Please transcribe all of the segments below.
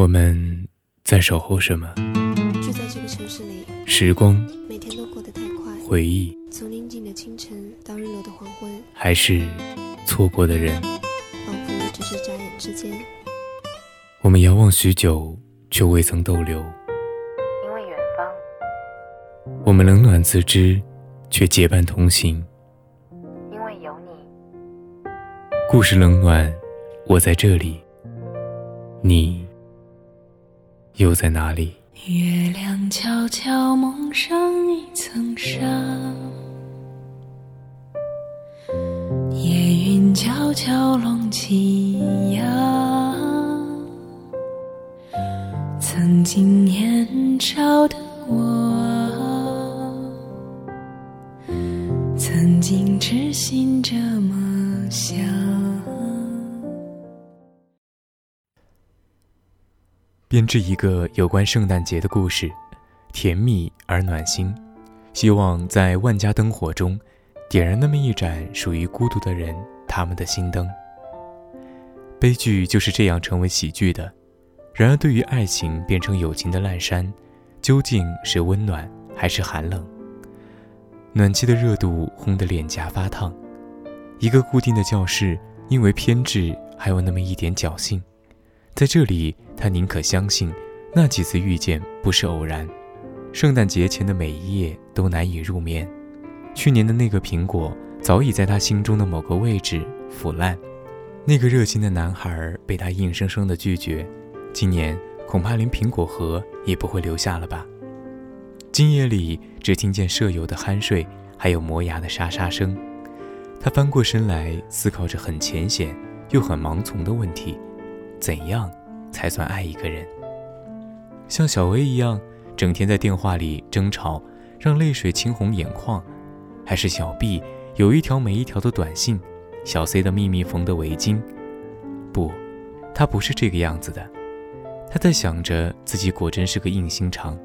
我们在守候什么？就在这个城市里，时光、每天都过得太快。回忆，从宁静的清晨到日落的黄昏，还是错过的人？仿佛只是眨眼之间。我们遥望许久，却未曾逗留。因为远方，我们冷暖自知，却结伴同行。因为有你，故事冷暖，我在这里，你又在哪里？月亮悄悄蒙上一层纱，夜云悄悄拢起呀。曾经年少的我，编织一个有关圣诞节的故事，甜蜜而暖心。希望在万家灯火中，点燃那么一盏属于孤独的人他们的心灯。悲剧就是这样成为喜剧的。然而，对于爱情变成友情的烂山，究竟是温暖还是寒冷？暖气的热度烘得脸颊发烫。一个固定的教室，因为偏执，还有那么一点侥幸。在这里，他宁可相信那几次遇见不是偶然。圣诞节前的每一夜都难以入眠。去年的那个苹果早已在他心中的某个位置腐烂。那个热心的男孩被他硬生生的拒绝。今年恐怕连苹果核也不会留下了吧。今夜里只听见舍友的酣睡，还有磨牙的沙沙声。他翻过身来，思考着很浅显又很盲从的问题。怎样才算爱一个人？像小 A 一样，整天在电话里争吵，让泪水青红眼眶；还是小 B 有一条没一条的短信，小 C 的秘密缝的围巾？不，他不是这个样子的。他在想着自己果真是个硬心肠，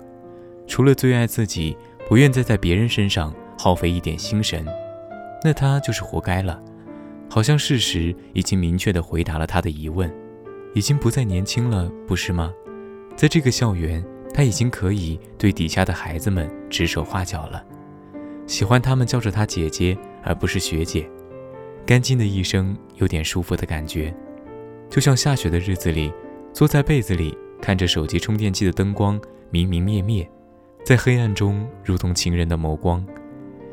除了最爱自己，不愿再在别人身上耗费一点心神，那他就是活该了。好像事实已经明确地回答了他的疑问。已经不再年轻了，不是吗？在这个校园，他已经可以对底下的孩子们指手画脚了，喜欢他们叫着他姐姐，而不是学姐。干净的一生，有点舒服的感觉，就像下雪的日子里，坐在被子里，看着手机充电器的灯光明明灭灭，在黑暗中如同情人的眸光。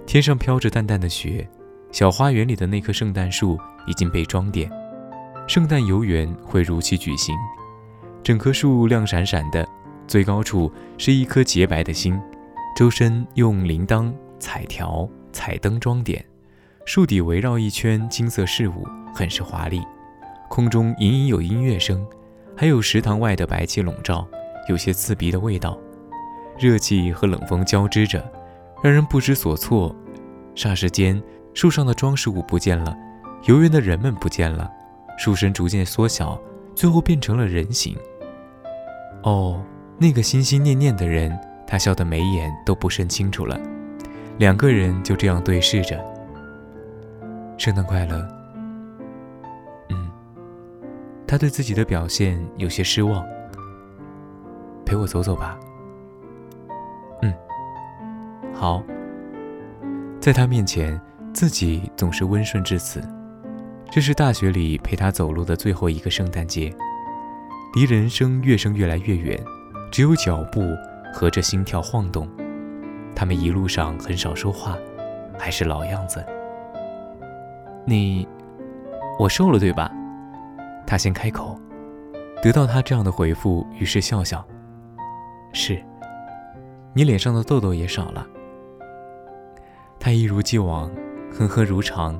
天上飘着淡淡的雪，小花园里的那棵圣诞树已经被装点。圣诞游园会如期举行，整棵树亮闪闪的，最高处是一颗洁白的心，周身用铃铛、彩条、彩灯装点，树底围绕一圈金色饰物，很是华丽。空中隐隐有音乐声，还有食堂外的白气笼罩，有些刺鼻的味道，热气和冷风交织着，让人不知所措。霎时间，树上的装饰物不见了，游园的人们不见了。树身逐渐缩小，最后变成了人形。哦，那个心心念念的人，他笑得眉眼都不甚清楚了。两个人就这样对视着。圣诞快乐。嗯，他对自己的表现有些失望。陪我走走吧。嗯，好。在他面前，自己总是温顺至此。这是大学里陪他走路的最后一个圣诞节，离人生越生越来越远，只有脚步和着心跳晃动。他们一路上很少说话，还是老样子。你，我瘦了对吧？他先开口，得到他这样的回复，于是笑笑。是，你脸上的痘痘也少了。他一如既往，呵呵如常。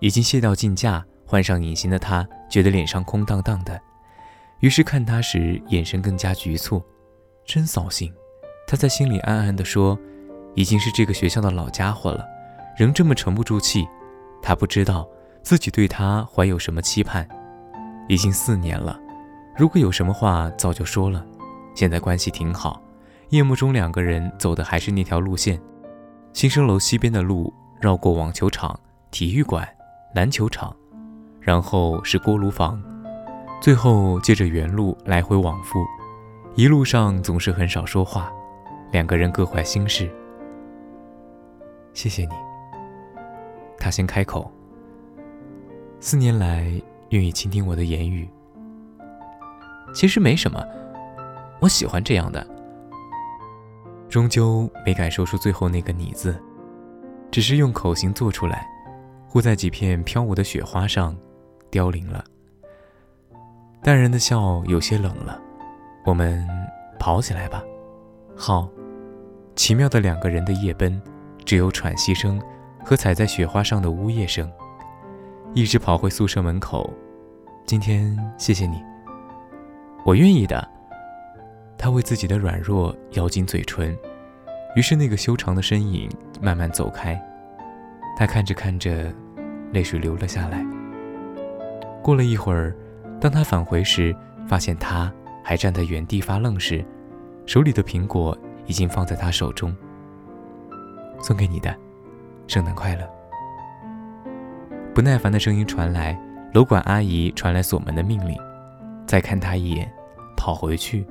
已经卸掉镜架，换上隐形的他，觉得脸上空荡荡的，于是看他时眼神更加局促，真扫兴。他在心里暗暗地说：“已经是这个学校的老家伙了，仍这么沉不住气。”他不知道自己对他怀有什么期盼。已经四年了，如果有什么话早就说了。现在关系挺好，夜幕中两个人走的还是那条路线，新生楼西边的路，绕过网球场、体育馆。篮球场，然后是锅炉房，最后借着原路来回往复，一路上总是很少说话，两个人各怀心事。谢谢你，他先开口。四年来愿意倾听我的言语，其实没什么，我喜欢这样的。终究没敢说出最后那个“你”字，只是用口型做出来，忽在几片飘舞的雪花上，凋零了。淡然的笑有些冷了，我们跑起来吧。好，奇妙的两个人的夜奔，只有喘息声和踩在雪花上的呜咽声。一直跑回宿舍门口，今天谢谢你，我愿意的。他为自己的软弱咬紧嘴唇，于是那个修长的身影慢慢走开。他看着看着，泪水流了下来。过了一会儿，当他返回时，发现他还站在原地发愣时，手里的苹果已经放在他手中。送给你的，圣诞快乐。不耐烦的声音传来，楼管阿姨传来锁门的命令。再看他一眼，跑回去，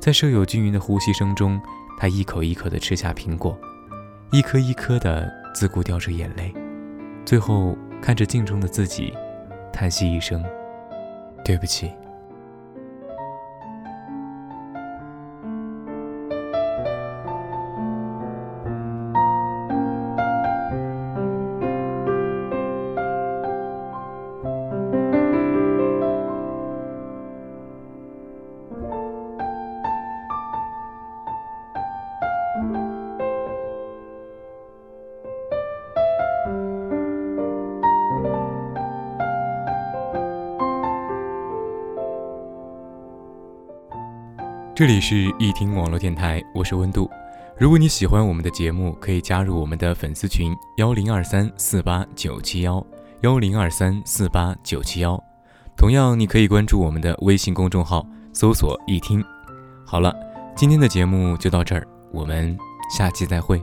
在舍友均匀的呼吸声中，他一口一口地吃下苹果，一颗一颗的自顾掉着眼泪，最后看着镜中的自己，叹息一声：“对不起。”这里是一听网络电台，我是温度。如果你喜欢我们的节目，可以加入我们的粉丝群幺零二三四八九七幺幺零二三四八九七幺。同样，你可以关注我们的微信公众号，搜索“易听”。好了，今天的节目就到这儿，我们下期再会。